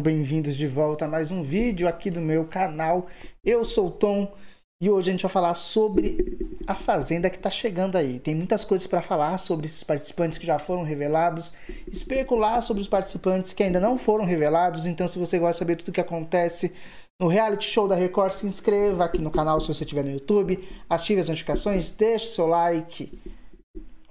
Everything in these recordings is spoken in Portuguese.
Bem-vindos de volta a mais um vídeo aqui do meu canal. Eu sou o Tom e hoje a gente vai falar sobre a Fazenda que está chegando aí. Tem muitas coisas para falar sobre esses participantes que já foram revelados, especular sobre os participantes que ainda não foram revelados. Então, se você gosta de saber tudo o que acontece no reality show da Record, se inscreva aqui no canal se você estiver no YouTube, ative as notificações, deixe seu like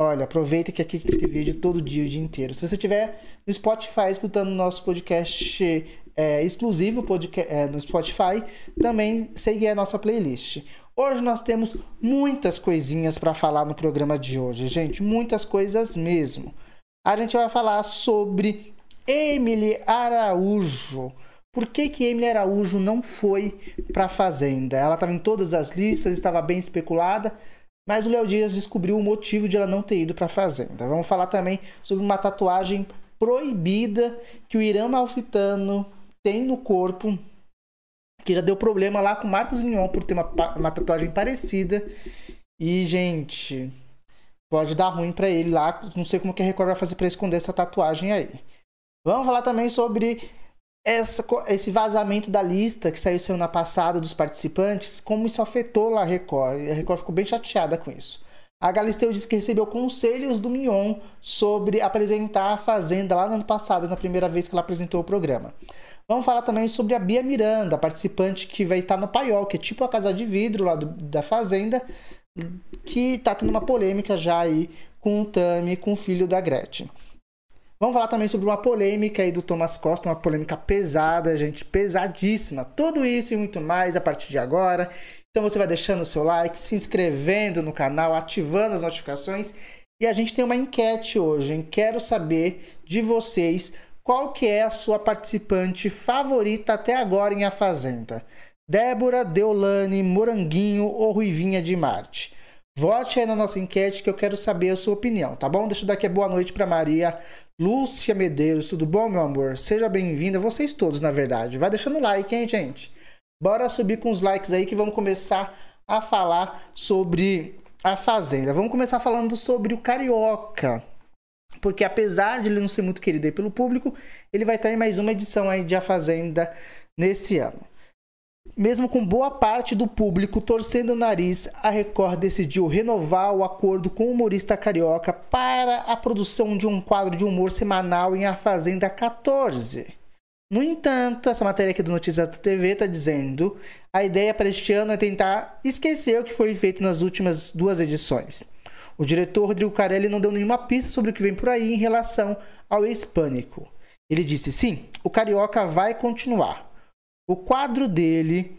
Olha, aproveita que aqui tem vídeo todo dia, o dia inteiro. Se você estiver no Spotify escutando nosso podcast é, exclusivo podcast, é, no Spotify, também siga a nossa playlist. Hoje nós temos muitas coisinhas para falar no programa de hoje, gente, muitas coisas mesmo. A gente vai falar sobre Emily Araújo. Por que, que Emily Araújo não foi para a Fazenda? Ela estava em todas as listas, estava bem especulada. Mas o Léo Dias descobriu o motivo de ela não ter ido para a fazenda. Vamos falar também sobre uma tatuagem proibida que o Irã Malfitano tem no corpo, que já deu problema lá com Marcos Mignon por ter uma, uma tatuagem parecida. E, gente, pode dar ruim para ele lá. Não sei como que a Record vai fazer para esconder essa tatuagem aí. Vamos falar também sobre essa, esse vazamento da lista que saiu semana passada dos participantes, como isso afetou lá a Record. A Record ficou bem chateada com isso. A Galisteu disse que recebeu conselhos do Mignon sobre apresentar a Fazenda lá no ano passado, na primeira vez que ela apresentou o programa. Vamos falar também sobre a Bia Miranda, participante que vai estar no Paiol, que é tipo a casa de vidro lá do, da Fazenda, que está tendo uma polêmica já aí com o Tami, com o filho da Gretchen. Vamos falar também sobre uma polêmica aí do Thomas Costa, uma polêmica pesada, gente, pesadíssima. Tudo isso e muito mais a partir de agora. Então você vai deixando o seu like, se inscrevendo no canal, ativando as notificações. E a gente tem uma enquete hoje, hein? Quero saber de vocês qual que é a sua participante favorita até agora em A Fazenda. Débora, Deolane, Moranguinho ou Ruivinha de Marte? Vote aí na nossa enquete que eu quero saber a sua opinião, tá bom? Deixa eu dar aqui a boa noite para Maria Lúcia Medeiros, tudo bom, meu amor? Seja bem-vinda, vocês todos, na verdade. Vai deixando like, hein, gente? Bora subir com os likes aí que vamos começar a falar sobre a Fazenda. Vamos começar falando sobre o Carioca. Porque apesar de ele não ser muito querido pelo público, ele vai estar em mais uma edição aí de A Fazenda nesse ano. Mesmo com boa parte do público torcendo o nariz, a Record decidiu renovar o acordo com o humorista carioca para a produção de um quadro de humor semanal em A Fazenda 14. No entanto, essa matéria aqui do Notícias da TV está dizendo a ideia para este ano é tentar esquecer o que foi feito nas últimas duas edições. O diretor Rodrigo Carelli não deu nenhuma pista sobre o que vem por aí em relação ao hispânico. Ele disse: sim, o carioca vai continuar. O quadro dele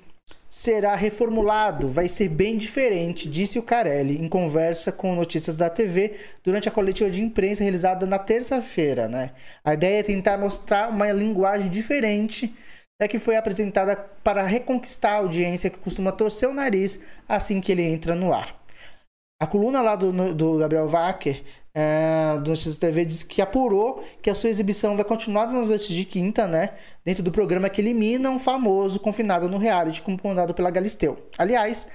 será reformulado, vai ser bem diferente, disse o Carelli em conversa com Notícias da TV durante a coletiva de imprensa realizada na terça-feira. Né? A ideia é tentar mostrar uma linguagem diferente da que foi apresentada para reconquistar a audiência que costuma torcer o nariz assim que ele entra no ar. A coluna lá do, do Gabriel Wacker é, do Notícias TV diz que apurou que a sua exibição vai continuar nas noites de quinta, né? Dentro do programa que elimina um famoso confinado no reality, comandado pela Galisteu. Aliás,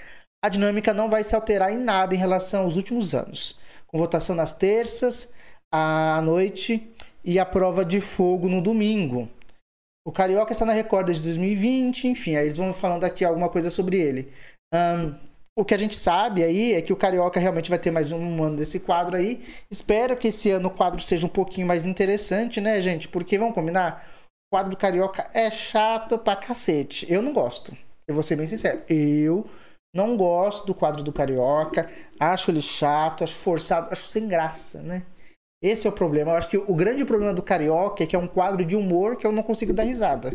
a dinâmica não vai se alterar em nada em relação aos últimos anos, com votação nas terças, à noite e a prova de fogo no domingo. O Carioca está na Record desde 2020, enfim, aí eles vão falando aqui alguma coisa sobre ele. Um, o que a gente sabe aí é que o Carioca realmente vai ter mais um ano desse quadro aí. Espero que esse ano o quadro seja um pouquinho mais interessante, né, gente? Porque, vamos combinar, o quadro do Carioca é chato pra cacete. Eu não gosto. Eu vou ser bem sincero. Eu não gosto do quadro do Carioca. Acho ele chato, acho forçado, acho sem graça, né? Esse é o problema. Eu acho que o grande problema do Carioca é que é um quadro de humor que eu não consigo dar risada.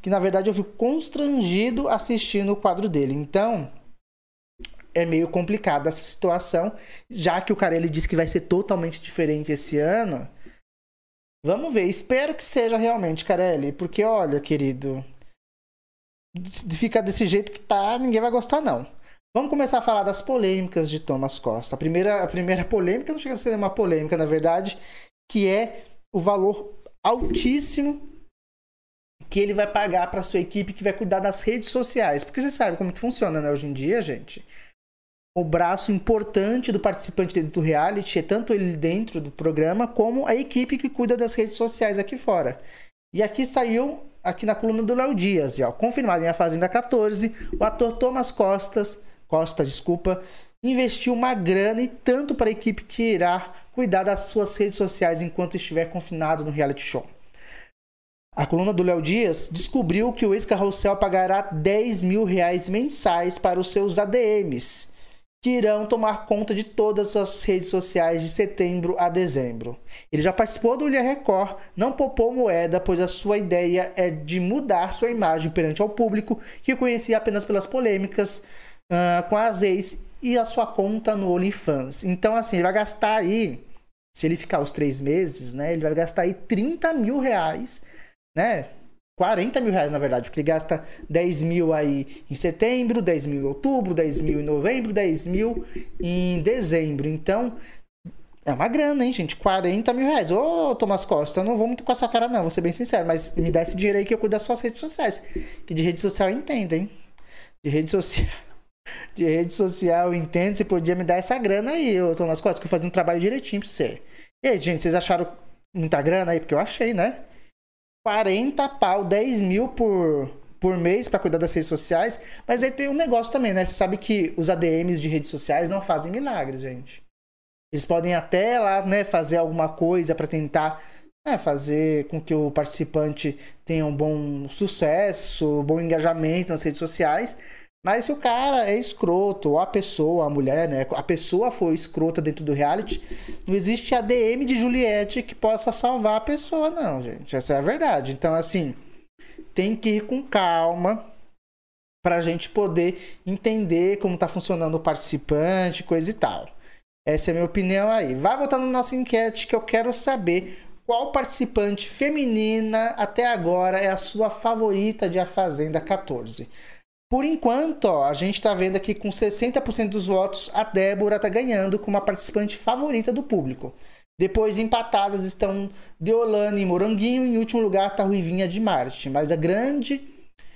Que na verdade eu fico constrangido assistindo o quadro dele. Então, é meio complicada essa situação, já que o cara ele disse que vai ser totalmente diferente esse ano. Vamos ver, espero que seja realmente, Carelli, porque olha, querido, fica desse jeito que tá, ninguém vai gostar não. Vamos começar a falar das polêmicas de Thomas Costa. A primeira, a primeira polêmica não chega a ser uma polêmica, na verdade, que é o valor altíssimo que ele vai pagar para sua equipe que vai cuidar das redes sociais. Porque você sabe como que funciona, né, hoje em dia, gente o braço importante do participante dentro do reality é tanto ele dentro do programa como a equipe que cuida das redes sociais aqui fora. E aqui saiu aqui na coluna do Léo Dias, ó, confirmado em A Fazenda 14, o ator Thomas Costas, Costa, desculpa, investiu uma grana e tanto para a equipe que irá cuidar das suas redes sociais enquanto estiver confinado no reality show. A coluna do Léo Dias descobriu que o ex-carrossel pagará 10 mil reais mensais para os seus ADMs, que irão tomar conta de todas as redes sociais de setembro a dezembro. Ele já participou do Ilha Record, não poupou moeda, pois a sua ideia é de mudar sua imagem perante ao público, que conhecia apenas pelas polêmicas uh, com as ex e a sua conta no OnlyFans. Então, assim, ele vai gastar aí, se ele ficar os três meses, né? Ele vai gastar aí 30 mil reais, né? 40 mil reais, na verdade, porque ele gasta 10 mil aí em setembro, 10 mil em outubro, 10 mil em novembro, 10 mil em dezembro. Então, é uma grana, hein, gente? 40 mil reais. Ô, Thomas Costa, eu não vou muito com a sua cara, não, vou ser bem sincero, mas me dá esse dinheiro aí que eu cuido das suas redes sociais. Que de rede social eu entendo, hein? De rede social. De rede social eu entendo, você podia me dar essa grana aí, ô Thomas Costa, que eu fazia um trabalho direitinho pra você. E aí, gente, vocês acharam muita grana aí? Porque eu achei, né? 40 pau, 10 mil por, por mês para cuidar das redes sociais. Mas aí tem um negócio também, né? Você sabe que os ADMs de redes sociais não fazem milagres, gente. Eles podem até lá, né, fazer alguma coisa para tentar né, fazer com que o participante tenha um bom sucesso, bom engajamento nas redes sociais. Mas se o cara é escroto, ou a pessoa, a mulher, né? A pessoa foi escrota dentro do reality, não existe ADM de Juliette que possa salvar a pessoa, não, gente. Essa é a verdade. Então, assim, tem que ir com calma para a gente poder entender como está funcionando o participante, coisa e tal. Essa é a minha opinião aí. Vai voltar na nossa enquete que eu quero saber qual participante feminina até agora é a sua favorita de A Fazenda 14. Por enquanto, ó, a gente está vendo aqui com 60% dos votos, a Débora está ganhando como a participante favorita do público. Depois, empatadas estão Deolane e Moranguinho. Em último lugar está Ruivinha de Marte. Mas a grande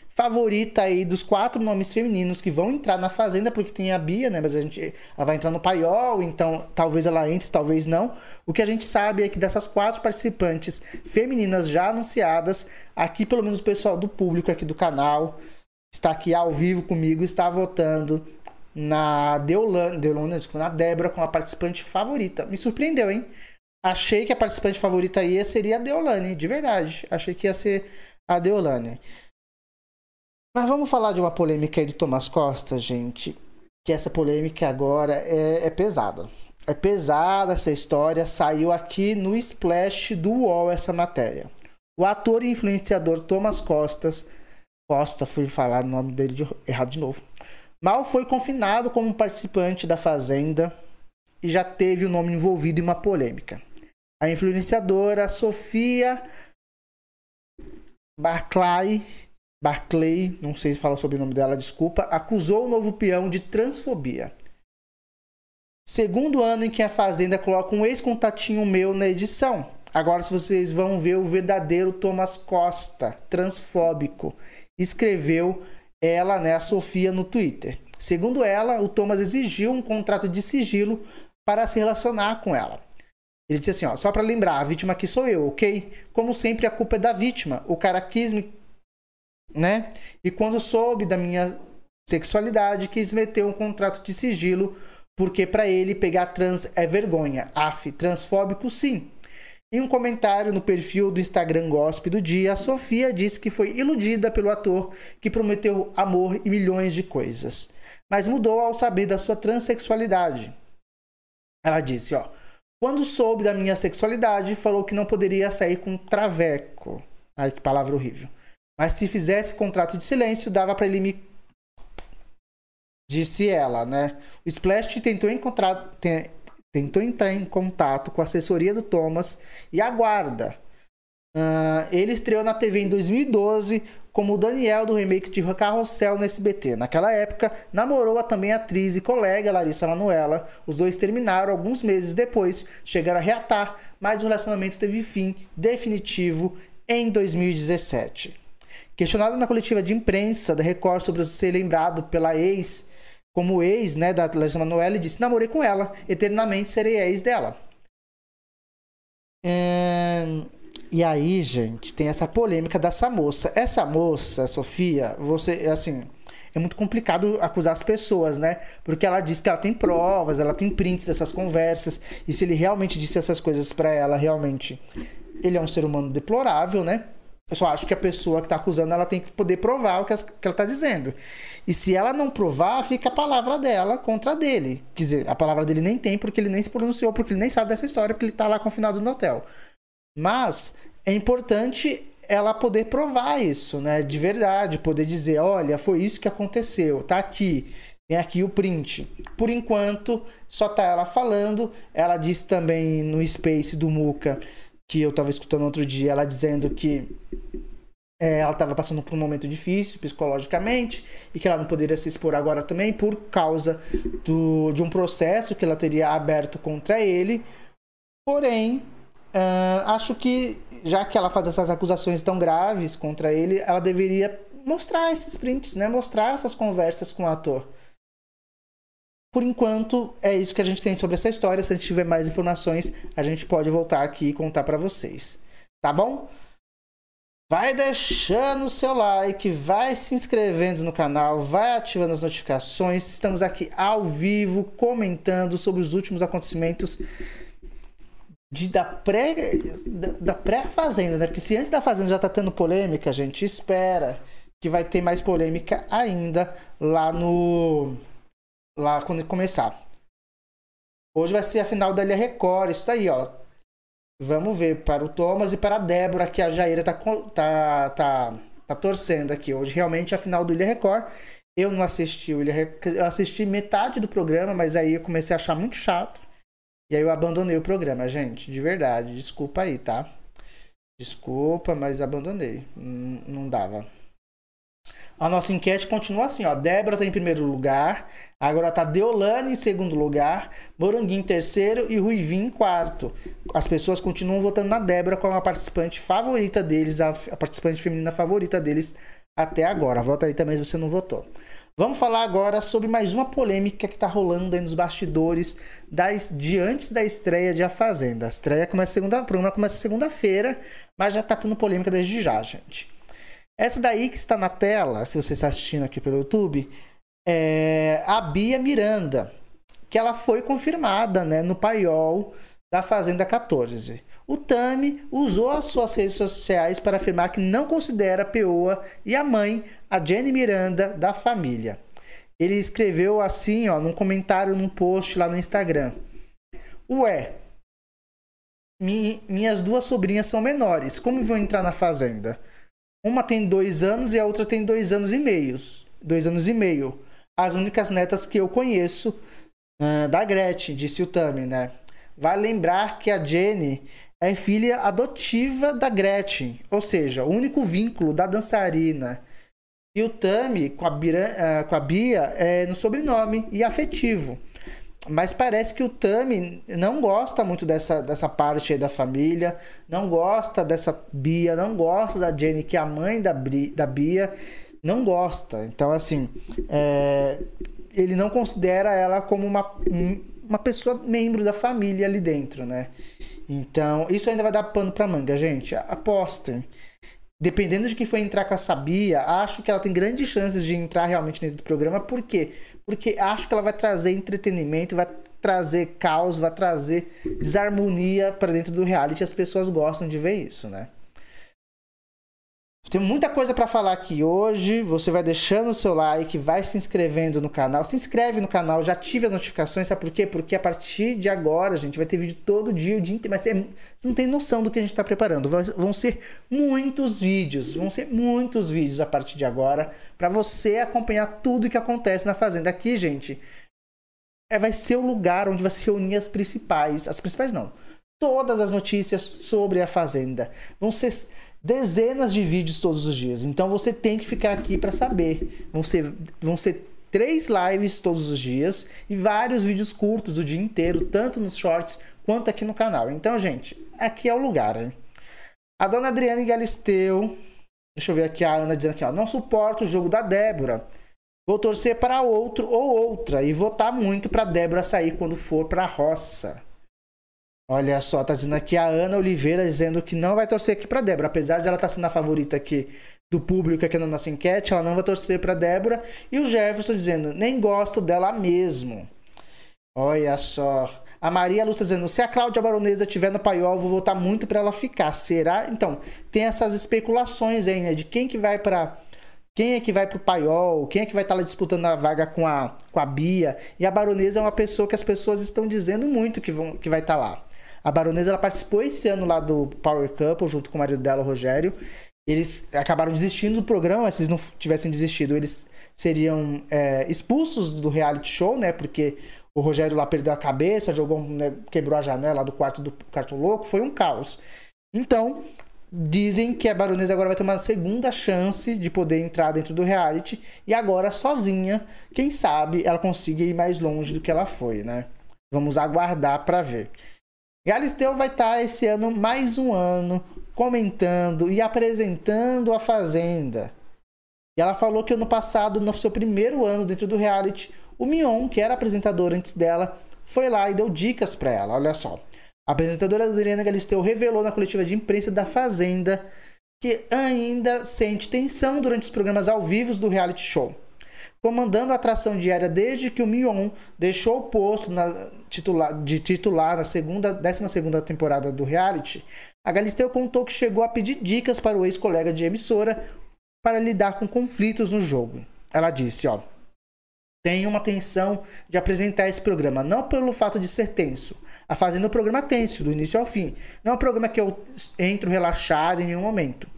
favorita aí dos quatro nomes femininos que vão entrar na Fazenda, porque tem a Bia, né? Mas a gente, ela vai entrar no paiol, então talvez ela entre, talvez não. O que a gente sabe é que dessas quatro participantes femininas já anunciadas, aqui pelo menos o pessoal do público aqui do canal está aqui ao vivo comigo, está votando na Deolane, Deolane na Débora como a participante favorita. Me surpreendeu, hein? Achei que a participante favorita aí seria a Deolane, de verdade. Achei que ia ser a Deolane. Mas vamos falar de uma polêmica aí do Thomas Costa, gente. Que essa polêmica agora é, é pesada. É pesada essa história. Saiu aqui no Splash do UOL essa matéria. O ator e influenciador Thomas Costas Costa, fui falar o nome dele de, errado de novo. Mal foi confinado como participante da Fazenda e já teve o nome envolvido em uma polêmica. A influenciadora Sofia Barclay, Barclay, não sei se fala sobre o nome dela, desculpa, acusou o novo peão de transfobia. Segundo ano em que a Fazenda coloca um ex-contatinho meu na edição. Agora vocês vão ver o verdadeiro Thomas Costa, transfóbico escreveu ela, né, a Sofia, no Twitter. Segundo ela, o Thomas exigiu um contrato de sigilo para se relacionar com ela. Ele disse assim, ó, só para lembrar, a vítima aqui sou eu, ok? Como sempre, a culpa é da vítima. O cara quis me... Né? E quando soube da minha sexualidade, quis meter um contrato de sigilo, porque para ele pegar trans é vergonha. Af, transfóbico sim. Em um comentário no perfil do Instagram Gospel do dia, a Sofia disse que foi iludida pelo ator que prometeu amor e milhões de coisas, mas mudou ao saber da sua transexualidade. Ela disse, ó, quando soube da minha sexualidade, falou que não poderia sair com traveco. Ai, que palavra horrível. Mas se fizesse contrato de silêncio, dava para ele me disse ela, né? O Splash tentou encontrar, tentou entrar em contato com a assessoria do Thomas e aguarda. Uh, ele estreou na TV em 2012 como o Daniel do remake de Carrossel no SBT. Naquela época, namorou a também atriz e colega Larissa Manoela. Os dois terminaram alguns meses depois, chegaram a reatar, mas o relacionamento teve fim definitivo em 2017. Questionado na coletiva de imprensa da Record sobre ser lembrado pela ex como ex né, da Larissa Manoela e disse: namorei com ela, eternamente serei ex dela. É... E aí, gente, tem essa polêmica dessa moça. Essa moça, Sofia, você, assim, é muito complicado acusar as pessoas, né? Porque ela diz que ela tem provas, ela tem prints dessas conversas, e se ele realmente disse essas coisas para ela, realmente, ele é um ser humano deplorável, né? Eu só acho que a pessoa que está acusando ela tem que poder provar o que ela está dizendo. E se ela não provar, fica a palavra dela contra dele. Quer dizer, a palavra dele nem tem porque ele nem se pronunciou, porque ele nem sabe dessa história, porque ele está lá confinado no hotel. Mas é importante ela poder provar isso, né? De verdade, poder dizer, olha, foi isso que aconteceu, tá aqui. Tem aqui o print. Por enquanto, só tá ela falando. Ela disse também no Space do Muca que eu estava escutando outro dia, ela dizendo que é, ela estava passando por um momento difícil psicologicamente e que ela não poderia se expor agora também por causa do, de um processo que ela teria aberto contra ele. Porém, uh, acho que já que ela faz essas acusações tão graves contra ele, ela deveria mostrar esses prints, né? Mostrar essas conversas com o ator. Por enquanto, é isso que a gente tem sobre essa história. Se a gente tiver mais informações, a gente pode voltar aqui e contar para vocês. Tá bom? Vai deixando o seu like, vai se inscrevendo no canal, vai ativando as notificações. Estamos aqui ao vivo comentando sobre os últimos acontecimentos de, da pré da, da pré-fazenda, né? Porque se antes da fazenda já tá tendo polêmica, a gente espera que vai ter mais polêmica ainda lá no lá quando começar. Hoje vai ser a final da Ilha Record, isso aí, ó. Vamos ver para o Thomas e para a Débora, que a Jaira tá, tá, tá, tá torcendo aqui. Hoje realmente é a final do Ilha Record. Eu não assisti o Ilha Record, eu assisti metade do programa, mas aí eu comecei a achar muito chato. E aí eu abandonei o programa, gente, de verdade. Desculpa aí, tá? Desculpa, mas abandonei. Não, não dava. A nossa enquete continua assim, ó. Débora tá em primeiro lugar. Agora tá Deolane em segundo lugar. Moranguinho em terceiro e Ruivinho em quarto. As pessoas continuam votando na Débora como a participante favorita deles, a, a participante feminina favorita deles até agora. Vota aí também se você não votou. Vamos falar agora sobre mais uma polêmica que está rolando aí nos bastidores das, de antes da estreia de A Fazenda. A estreia começa segunda, o programa começa segunda-feira, mas já está tendo polêmica desde já, gente. Essa daí que está na tela, se você está assistindo aqui pelo YouTube, é a Bia Miranda, que ela foi confirmada né, no paiol da Fazenda 14. O Tami usou as suas redes sociais para afirmar que não considera a Peoa e a mãe, a Jenny Miranda, da família. Ele escreveu assim, ó, num comentário num post lá no Instagram. Ué, mi minhas duas sobrinhas são menores, como vão entrar na fazenda? Uma tem dois anos e a outra tem dois anos e meio. Dois anos e meio. As únicas netas que eu conheço uh, da Gretchen, disse o Tami, né? Vai lembrar que a Jenny é filha adotiva da Gretchen, ou seja, o único vínculo da dançarina. E o Tami com a, Bira, uh, com a Bia é no sobrenome e afetivo. Mas parece que o Tami não gosta muito dessa, dessa parte aí da família, não gosta dessa Bia, não gosta da Jenny, que é a mãe da, Bri, da Bia, não gosta. Então, assim, é, ele não considera ela como uma, uma pessoa membro da família ali dentro, né? Então, isso ainda vai dar pano pra manga, gente. Apostem. Dependendo de quem for entrar com a Sabia, acho que ela tem grandes chances de entrar realmente dentro do programa. Por quê? Porque acho que ela vai trazer entretenimento, vai trazer caos, vai trazer desarmonia para dentro do reality. As pessoas gostam de ver isso, né? Tem muita coisa para falar aqui hoje. Você vai deixando o seu like, vai se inscrevendo no canal. Se inscreve no canal, já ative as notificações. Sabe por quê? Porque a partir de agora, gente, vai ter vídeo todo dia, o dia inteiro. Mas você não tem noção do que a gente está preparando. Vão ser muitos vídeos. Vão ser muitos vídeos a partir de agora. para você acompanhar tudo que acontece na Fazenda. Aqui, gente, é, vai ser o lugar onde vai se reunir as principais. As principais não. Todas as notícias sobre a Fazenda. Vão ser dezenas de vídeos todos os dias. Então você tem que ficar aqui para saber. Vão ser, vão ser três lives todos os dias e vários vídeos curtos o dia inteiro, tanto nos shorts quanto aqui no canal. Então, gente, aqui é o lugar. Hein? A dona Adriane Galisteu. Deixa eu ver aqui a Ana dizendo aqui, ó, não suporto o jogo da Débora. Vou torcer para outro ou outra e votar muito para Débora sair quando for para a roça. Olha só, tá dizendo aqui a Ana Oliveira dizendo que não vai torcer aqui pra Débora. Apesar de ela estar tá sendo a favorita aqui do público aqui na nossa enquete, ela não vai torcer pra Débora. E o Jefferson dizendo, nem gosto dela mesmo. Olha só. A Maria Lúcia dizendo, se a Cláudia Baronesa estiver no paiol, vou votar muito para ela ficar. Será? Então, tem essas especulações aí, né? De quem que vai para quem é que vai pro paiol, quem é que vai estar tá lá disputando a vaga com a, com a Bia. E a Baronesa é uma pessoa que as pessoas estão dizendo muito que, vão, que vai estar tá lá. A Baronesa ela participou esse ano lá do Power Couple, junto com o marido dela, o Rogério. Eles acabaram desistindo do programa, se eles não tivessem desistido, eles seriam é, expulsos do reality show, né? Porque o Rogério lá perdeu a cabeça, jogou, né, quebrou a janela do quarto do quarto louco, foi um caos. Então, dizem que a Baronesa agora vai ter uma segunda chance de poder entrar dentro do reality e agora sozinha, quem sabe ela consiga ir mais longe do que ela foi, né? Vamos aguardar para ver. Galisteu vai estar tá esse ano mais um ano comentando e apresentando a Fazenda. E ela falou que ano passado, no seu primeiro ano dentro do reality, o Mion, que era apresentador antes dela, foi lá e deu dicas para ela. Olha só. A apresentadora Adriana Galisteu revelou na coletiva de imprensa da Fazenda que ainda sente tensão durante os programas ao vivo do reality show comandando a atração diária desde que o Mion deixou o posto na, titular, de titular na segunda, 12 segunda temporada do reality, a Galisteu contou que chegou a pedir dicas para o ex-colega de emissora para lidar com conflitos no jogo. Ela disse, ó, tenho uma tensão de apresentar esse programa, não pelo fato de ser tenso, a fazendo o programa tenso, do início ao fim. Não é um programa que eu entro relaxado em nenhum momento.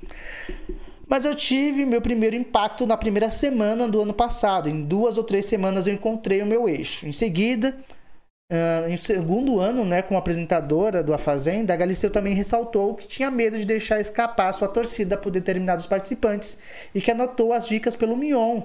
Mas eu tive meu primeiro impacto na primeira semana do ano passado. Em duas ou três semanas eu encontrei o meu eixo. Em seguida, uh, em segundo ano, né, como apresentadora do A Fazenda, a Galisteu também ressaltou que tinha medo de deixar escapar sua torcida por determinados participantes e que anotou as dicas pelo Mion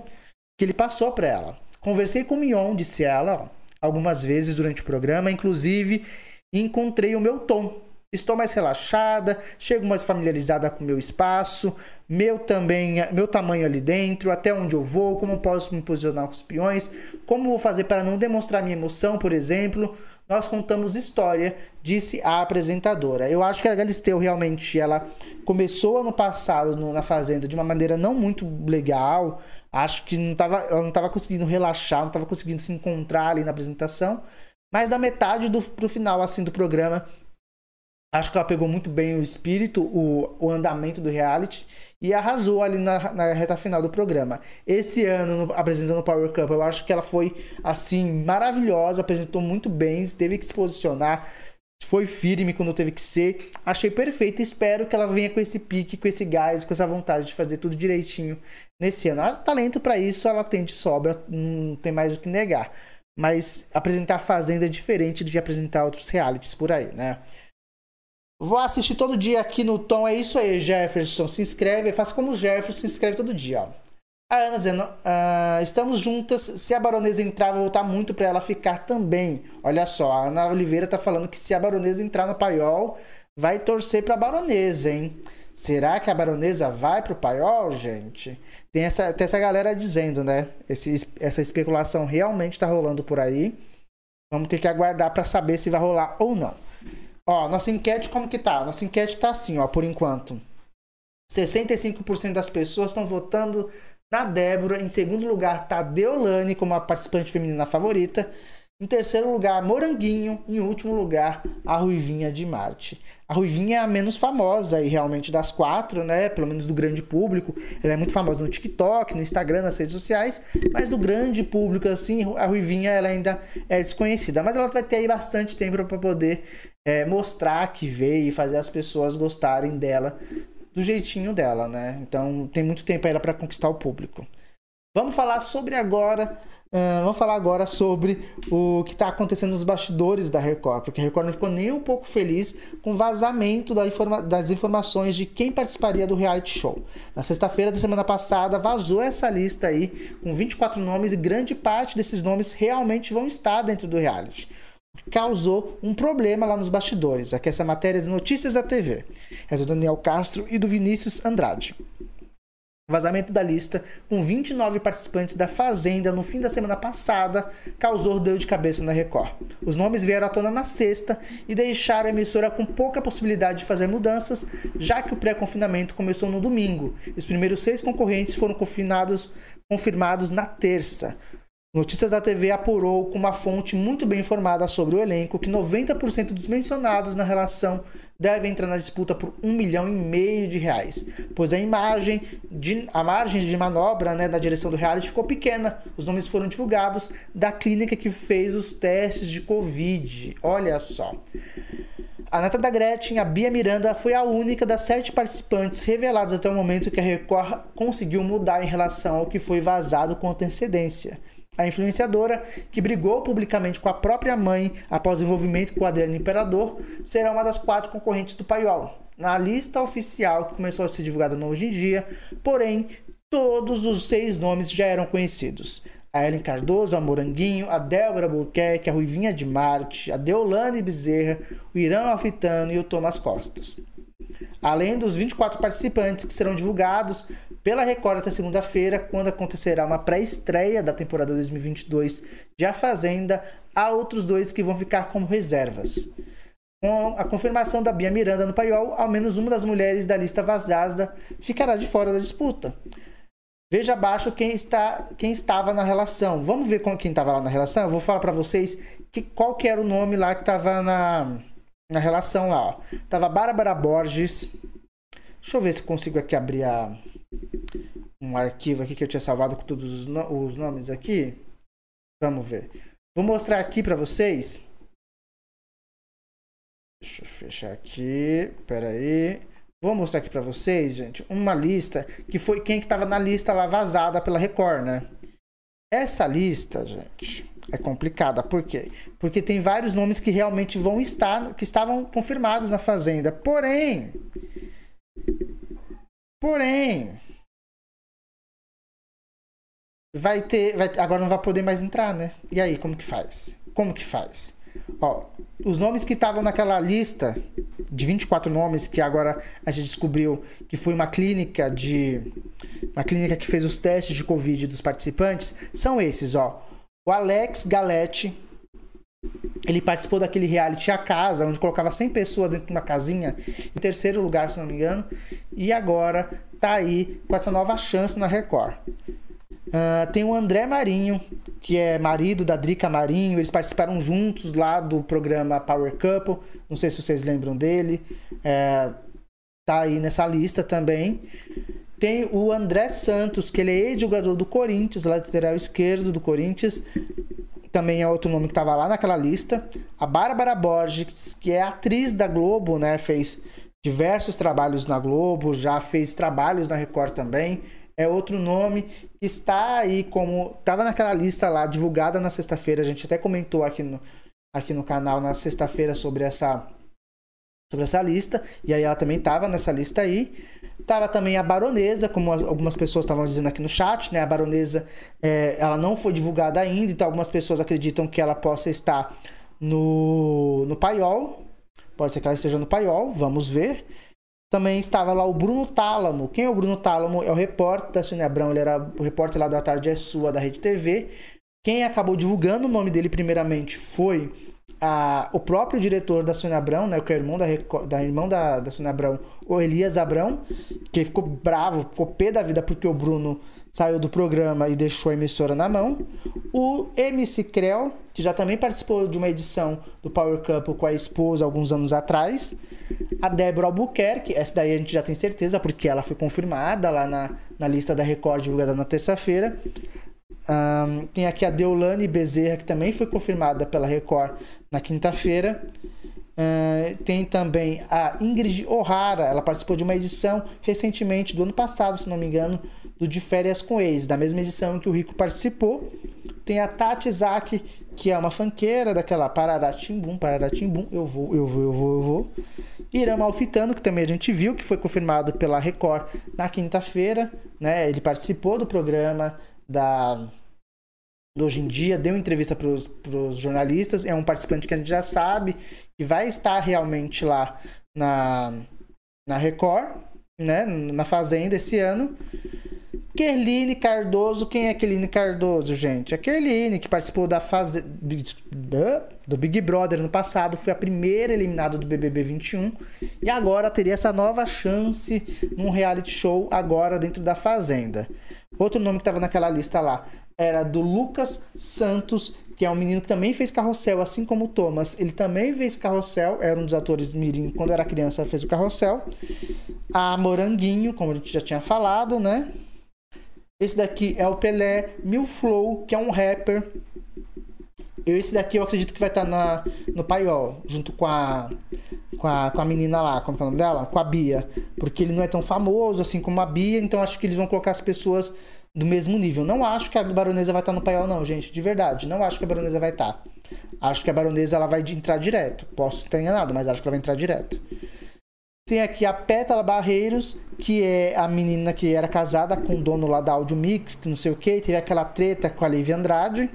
que ele passou para ela. Conversei com o Mion, disse ela, algumas vezes durante o programa, inclusive encontrei o meu tom. Estou mais relaxada, chego mais familiarizada com o meu espaço, meu também, meu tamanho ali dentro, até onde eu vou, como posso me posicionar com os peões, como vou fazer para não demonstrar minha emoção, por exemplo. Nós contamos história, disse a apresentadora. Eu acho que a Galisteu realmente ela começou ano passado no, na fazenda de uma maneira não muito legal. Acho que não tava, ela não estava conseguindo relaxar, não estava conseguindo se encontrar ali na apresentação. Mas da metade do pro final assim do programa, acho que ela pegou muito bem o espírito, o, o andamento do reality e arrasou ali na, na reta final do programa. Esse ano, no, apresentando o Power Cup, eu acho que ela foi assim maravilhosa, apresentou muito bem, teve que se posicionar, foi firme quando teve que ser. Achei perfeito. Espero que ela venha com esse pique, com esse gás, com essa vontade de fazer tudo direitinho nesse ano. Ela talento para isso, ela tem de sobra, não tem mais o que negar. Mas apresentar Fazenda é diferente de apresentar outros realities por aí, né? Vou assistir todo dia aqui no Tom. É isso aí, Jefferson. Se inscreve, faça como o Jefferson, se inscreve todo dia. Ó. A Ana dizendo: uh, estamos juntas. Se a baronesa entrar, vou voltar muito para ela ficar também. Olha só, a Ana Oliveira tá falando que se a baronesa entrar no paiol, vai torcer pra baronesa, hein? Será que a baronesa vai pro paiol, gente? Tem essa, tem essa galera dizendo, né? Esse, essa especulação realmente tá rolando por aí. Vamos ter que aguardar para saber se vai rolar ou não. Ó, nossa enquete como que tá? Nossa enquete tá assim, ó, por enquanto. 65% das pessoas estão votando na Débora. Em segundo lugar, tá Deolane como a participante feminina favorita. Em terceiro lugar, Moranguinho. Em último lugar, a Ruivinha de Marte. A Ruivinha é a menos famosa e realmente das quatro, né? Pelo menos do grande público. Ela é muito famosa no TikTok, no Instagram, nas redes sociais. Mas do grande público, assim, a Ruivinha ela ainda é desconhecida. Mas ela vai ter aí bastante tempo para poder é, mostrar que veio e fazer as pessoas gostarem dela do jeitinho dela, né? Então tem muito tempo aí para conquistar o público. Vamos falar sobre agora Uh, vamos falar agora sobre o que está acontecendo nos bastidores da Record, porque a Record não ficou nem um pouco feliz com o vazamento da informa das informações de quem participaria do reality show. Na sexta-feira da semana passada, vazou essa lista aí com 24 nomes e grande parte desses nomes realmente vão estar dentro do reality. Causou um problema lá nos bastidores. Aqui essa matéria de Notícias da TV. É do Daniel Castro e do Vinícius Andrade. Vazamento da lista, com 29 participantes da Fazenda no fim da semana passada, causou dor de cabeça na Record. Os nomes vieram à tona na sexta e deixaram a emissora com pouca possibilidade de fazer mudanças, já que o pré-confinamento começou no domingo. Os primeiros seis concorrentes foram confinados, confirmados na terça. Notícias da TV apurou com uma fonte muito bem informada sobre o elenco que 90% dos mencionados na relação devem entrar na disputa por um milhão e meio de reais, pois a imagem de, a margem de manobra né, da direção do reality ficou pequena. Os nomes foram divulgados da clínica que fez os testes de Covid. Olha só. A neta da Gretchen, a Bia Miranda, foi a única das sete participantes reveladas até o momento que a Record conseguiu mudar em relação ao que foi vazado com antecedência. A influenciadora, que brigou publicamente com a própria mãe após o envolvimento com o Adriano Imperador, será uma das quatro concorrentes do paiol. Na lista oficial que começou a ser divulgada no Hoje em Dia, porém, todos os seis nomes já eram conhecidos. A Ellen Cardoso, a Moranguinho, a Débora Burquerque, a Ruivinha de Marte, a Deolane Bezerra, o Irã Alfitano e o Thomas Costas. Além dos 24 participantes que serão divulgados pela Record até segunda-feira, quando acontecerá uma pré-estreia da temporada 2022 de A Fazenda, há outros dois que vão ficar como reservas. Com a confirmação da Bia Miranda no paiol, ao menos uma das mulheres da lista vazada ficará de fora da disputa. Veja abaixo quem, está, quem estava na relação. Vamos ver quem estava lá na relação? Eu vou falar para vocês que, qual que era o nome lá que estava na, na relação lá. Ó. Tava Bárbara Borges. Deixa eu ver se consigo aqui abrir a, um arquivo aqui que eu tinha salvado com todos os, no os nomes aqui. Vamos ver. Vou mostrar aqui para vocês. Deixa eu fechar aqui. Pera aí. Vou mostrar aqui para vocês, gente, uma lista que foi quem que tava na lista lá vazada pela Record, né? Essa lista, gente, é complicada. Por quê? Porque tem vários nomes que realmente vão estar, que estavam confirmados na Fazenda. Porém, porém, vai ter, vai, agora não vai poder mais entrar, né? E aí, como que faz? Como que faz? Ó, os nomes que estavam naquela lista de 24 nomes que agora a gente descobriu que foi uma clínica de uma clínica que fez os testes de covid dos participantes são esses, ó. O Alex Galete, ele participou daquele reality A Casa, onde colocava 100 pessoas dentro de uma casinha, em terceiro lugar, se não me engano, e agora tá aí com essa nova chance na Record. Uh, tem o André Marinho, que é marido da Drica Marinho. Eles participaram juntos lá do programa Power Couple. Não sei se vocês lembram dele. É, tá aí nessa lista também. Tem o André Santos, que ele é ex-jogador do Corinthians, lateral esquerdo do Corinthians. Também é outro nome que estava lá naquela lista. A Bárbara Borges, que é atriz da Globo, né? Fez diversos trabalhos na Globo, já fez trabalhos na Record também é outro nome está aí como estava naquela lista lá divulgada na sexta-feira. A gente até comentou aqui no, aqui no canal na sexta-feira sobre essa sobre essa lista e aí ela também estava nessa lista aí. Tava também a baronesa, como algumas pessoas estavam dizendo aqui no chat, né? A baronesa, é, ela não foi divulgada ainda, então algumas pessoas acreditam que ela possa estar no, no paiol. Pode ser que ela esteja no paiol, vamos ver. Também estava lá o Bruno Tálamo. Quem é o Bruno Tálamo? É o repórter da Sônia Abrão. Ele era o repórter lá da Tarde é Sua, da Rede TV. Quem acabou divulgando o nome dele primeiramente foi a, o próprio diretor da Sônia Abrão, né, que é o irmão da, da irmão da, da Sônia Abrão, o Elias Abrão, que ficou bravo, ficou pé da vida porque o Bruno saiu do programa e deixou a emissora na mão. O MC Creu, que já também participou de uma edição do Power Cup com a esposa alguns anos atrás. A Débora Albuquerque, essa daí a gente já tem certeza, porque ela foi confirmada lá na, na lista da Record divulgada na terça-feira. Um, tem aqui a Deolane Bezerra, que também foi confirmada pela Record na quinta-feira. Uh, tem também a Ingrid O'Hara, ela participou de uma edição recentemente, do ano passado, se não me engano, do De Férias com Ex, da mesma edição em que o Rico participou. Tem a Tati Zaki, que é uma fanqueira daquela Pararatimbum, Pararatimbum, eu vou, eu vou, eu vou, eu vou. Irama Alfitano, que também a gente viu, que foi confirmado pela Record na quinta-feira, né? Ele participou do programa da Hoje em Dia, deu entrevista para os jornalistas, é um participante que a gente já sabe que vai estar realmente lá na, na Record, né? Na Fazenda esse ano. Kerline Cardoso, quem é Kerline Cardoso, gente? A Kerline, que participou da fase do Big Brother no passado, foi a primeira eliminada do BBB 21 e agora teria essa nova chance num reality show agora dentro da Fazenda. Outro nome que estava naquela lista lá era do Lucas Santos, que é um menino que também fez carrossel, assim como o Thomas. Ele também fez carrossel, era um dos atores mirim, quando era criança fez o carrossel. A Moranguinho, como a gente já tinha falado, né? Esse daqui é o Pelé Mil Flow, que é um rapper. Esse daqui eu acredito que vai estar tá na, no paiol, junto com a, com a, com a menina lá, como é o nome dela? Com a Bia. Porque ele não é tão famoso assim como a Bia, então acho que eles vão colocar as pessoas do mesmo nível. Não acho que a baronesa vai estar tá no paiol, não, gente, de verdade. Não acho que a baronesa vai estar. Tá. Acho que a baronesa ela vai entrar direto. Posso ter enganado, mas acho que ela vai entrar direto. Tem aqui a Pétala Barreiros, que é a menina que era casada com o dono lá da Audio Mix, que não sei o que, teve aquela treta com a Lívia Andrade.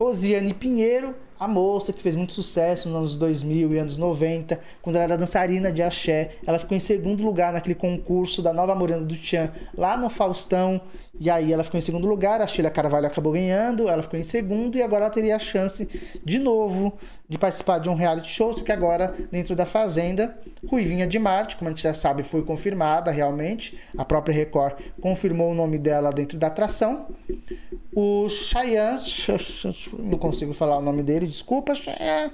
Rosiane Pinheiro, a moça que fez muito sucesso nos anos 2000 e anos 90, quando ela era dançarina de axé. Ela ficou em segundo lugar naquele concurso da Nova Morena do Tchan, lá no Faustão. E aí ela ficou em segundo lugar, a Sheila Carvalho acabou ganhando, ela ficou em segundo e agora ela teria a chance de novo de participar de um reality show, só que agora dentro da Fazenda, Ruivinha de Marte, como a gente já sabe, foi confirmada realmente, a própria Record confirmou o nome dela dentro da atração. O Cheyenne, não consigo falar o nome dele, desculpa, é,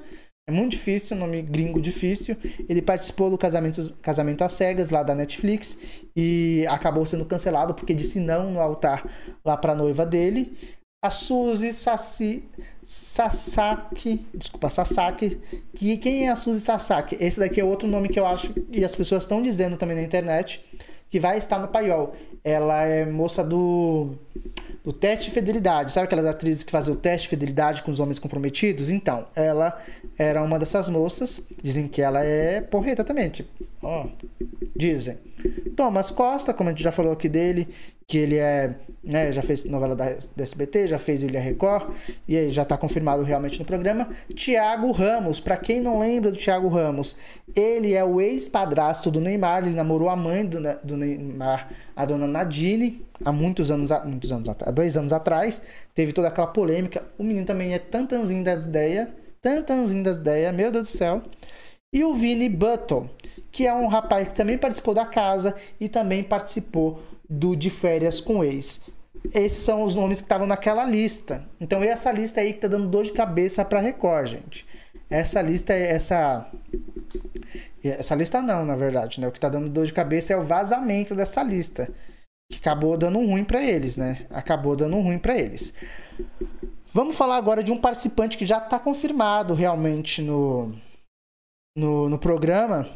é muito difícil, nome gringo difícil. Ele participou do casamento, casamento às cegas lá da Netflix e acabou sendo cancelado porque disse não no altar lá para a noiva dele. A Suzy Sassi, Sasaki, desculpa, Sasaki, que quem é a Suzy Sasaki? Esse daqui é outro nome que eu acho e as pessoas estão dizendo também na internet que vai estar no paiol. Ela é moça do o teste de fidelidade. Sabe aquelas atrizes que fazem o teste de fidelidade com os homens comprometidos? Então, ela era uma dessas moças. Dizem que ela é porreta também. Tipo, ó, dizem. Thomas Costa, como a gente já falou aqui dele, que ele é, né, já fez novela da, da SBT, já fez Ilha Record, e aí já está confirmado realmente no programa. Tiago Ramos, para quem não lembra do Tiago Ramos, ele é o ex-padrasto do Neymar, ele namorou a mãe do, do Neymar, a dona Nadine, há muitos anos, muitos anos há dois anos atrás, teve toda aquela polêmica. O menino também é tantanzinho da ideia, tantanzinho da ideia, meu Deus do céu. E o Vini Button, que é um rapaz que também participou da casa e também participou do De Férias com Ex. Esses são os nomes que estavam naquela lista. Então, essa lista aí que tá dando dor de cabeça para Record, gente. Essa lista é essa. Essa lista não, na verdade, né? O que tá dando dor de cabeça é o vazamento dessa lista. Que acabou dando ruim para eles, né? Acabou dando ruim para eles. Vamos falar agora de um participante que já está confirmado realmente no, no, no programa,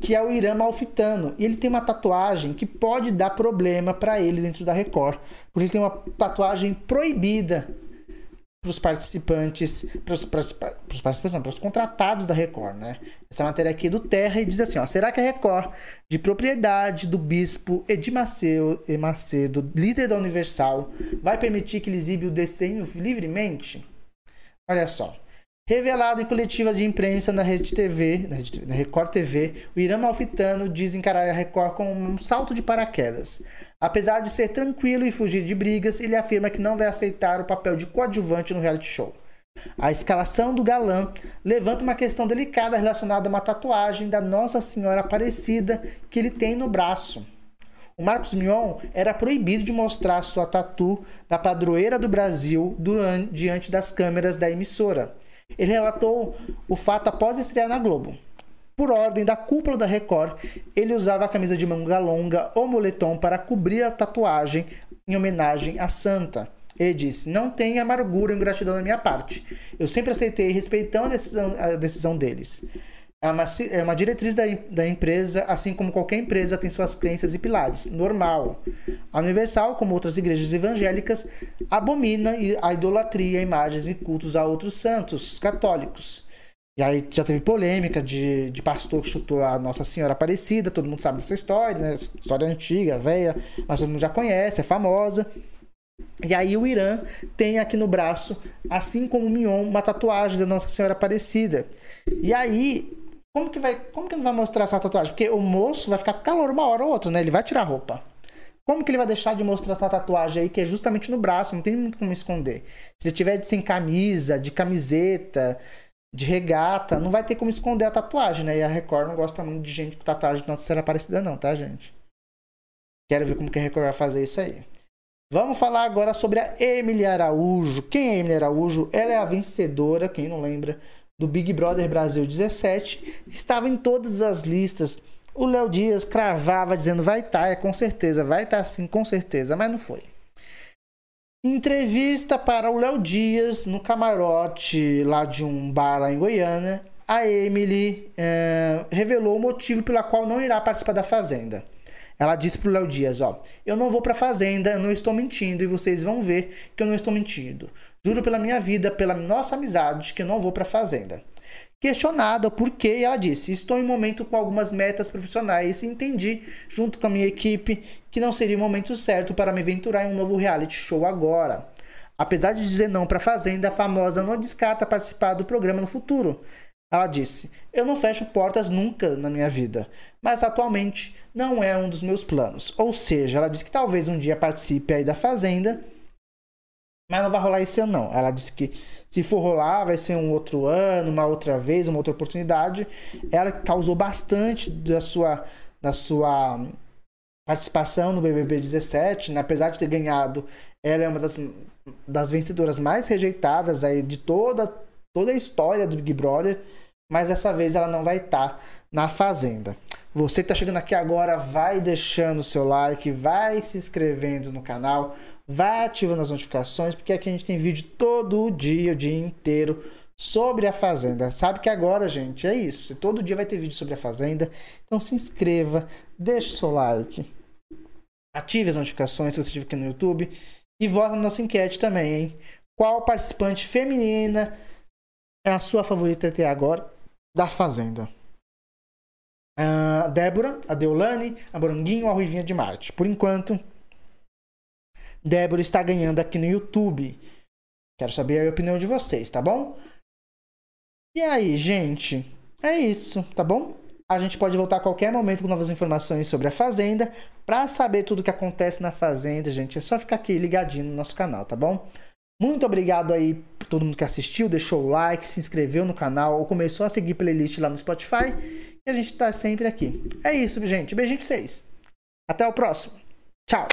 que é o Irã Malfitano. E ele tem uma tatuagem que pode dar problema para ele dentro da Record, porque ele tem uma tatuagem proibida para os participantes, para os participantes, para os contratados da Record, né? Essa matéria aqui é do Terra e diz assim, ó, será que a Record, de propriedade do bispo Edir Macedo, Macedo, líder da Universal, vai permitir que ele exibe o desenho livremente? Olha só. Revelado em coletiva de imprensa na Rede TV, na, Record TV, o Irã Malfitano diz encarar a Record como um salto de paraquedas. Apesar de ser tranquilo e fugir de brigas, ele afirma que não vai aceitar o papel de coadjuvante no reality show. A escalação do galã levanta uma questão delicada relacionada a uma tatuagem da Nossa Senhora Aparecida que ele tem no braço. O Marcos Mion era proibido de mostrar sua tatu da padroeira do Brasil durante, diante das câmeras da emissora. Ele relatou o fato após estrear na Globo. Por ordem da cúpula da Record, ele usava a camisa de manga longa ou moletom para cobrir a tatuagem em homenagem à santa. Ele disse: Não tem amargura e ingratidão da minha parte. Eu sempre aceitei respeitando a decisão, a decisão deles. É uma, é uma diretriz da, da empresa, assim como qualquer empresa tem suas crenças e pilares. Normal. A Universal, como outras igrejas evangélicas, abomina a idolatria, imagens e cultos a outros santos católicos. E aí já teve polêmica de, de pastor que chutou a Nossa Senhora Aparecida, todo mundo sabe dessa história, né? História antiga, velha, mas todo mundo já conhece, é famosa. E aí o Irã tem aqui no braço, assim como o Mion, uma tatuagem da Nossa Senhora Aparecida. E aí como que vai, como que não vai mostrar essa tatuagem? Porque o moço vai ficar calor uma hora ou outra, né? Ele vai tirar a roupa. Como que ele vai deixar de mostrar essa tatuagem aí, que é justamente no braço, não tem muito como esconder. Se ele tiver sem camisa, de camiseta, de regata, não vai ter como esconder a tatuagem, né? E a Record não gosta muito de gente com tatuagem de Nossa Senhora Aparecida, não, tá, gente? Quero ver como que a Record vai fazer isso aí. Vamos falar agora sobre a Emily Araújo. Quem é a Emily Araújo? Ela é a vencedora, quem não lembra, do Big Brother Brasil 17. Estava em todas as listas. O Léo Dias cravava dizendo vai estar, tá, é com certeza, vai estar tá, sim, com certeza, mas não foi. Entrevista para o Léo Dias no camarote lá de um bar lá em Goiânia. A Emily é, revelou o motivo pela qual não irá participar da Fazenda. Ela disse pro Léo Dias, ó, eu não vou pra fazenda, não estou mentindo e vocês vão ver que eu não estou mentindo. Juro pela minha vida, pela nossa amizade, que eu não vou pra fazenda. Questionada por quê, ela disse: Estou em momento com algumas metas profissionais e entendi, junto com a minha equipe, que não seria o momento certo para me aventurar em um novo reality show agora. Apesar de dizer não para a Fazenda, a famosa não descarta participar do programa no futuro. Ela disse: Eu não fecho portas nunca na minha vida, mas atualmente não é um dos meus planos. Ou seja, ela disse que talvez um dia participe aí da Fazenda, mas não vai rolar esse ano não. Ela disse que se for rolar, vai ser um outro ano, uma outra vez, uma outra oportunidade. Ela causou bastante da sua, da sua participação no BBB 17, né? apesar de ter ganhado, ela é uma das, das vencedoras mais rejeitadas aí de toda, toda a história do Big Brother, mas dessa vez ela não vai estar tá na Fazenda. Você que está chegando aqui agora, vai deixando o seu like, vai se inscrevendo no canal, vai ativando as notificações, porque aqui a gente tem vídeo todo dia, o dia inteiro, sobre a Fazenda. Sabe que agora, gente, é isso. Todo dia vai ter vídeo sobre a Fazenda. Então se inscreva, deixe o seu like, ative as notificações se você estiver aqui no YouTube e vota na nossa enquete também, hein? Qual participante feminina é a sua favorita até agora da Fazenda? A Débora, a Deolane, a Moranguinho a Ruivinha de Marte? Por enquanto, Débora está ganhando aqui no YouTube. Quero saber a opinião de vocês, tá bom? E aí, gente? É isso, tá bom? A gente pode voltar a qualquer momento com novas informações sobre a Fazenda. Para saber tudo o que acontece na Fazenda, gente, é só ficar aqui ligadinho no nosso canal, tá bom? Muito obrigado aí por todo mundo que assistiu, deixou o like, se inscreveu no canal ou começou a seguir playlist lá no Spotify. E a gente tá sempre aqui. É isso, gente. Beijinho pra vocês. Até o próximo. Tchau.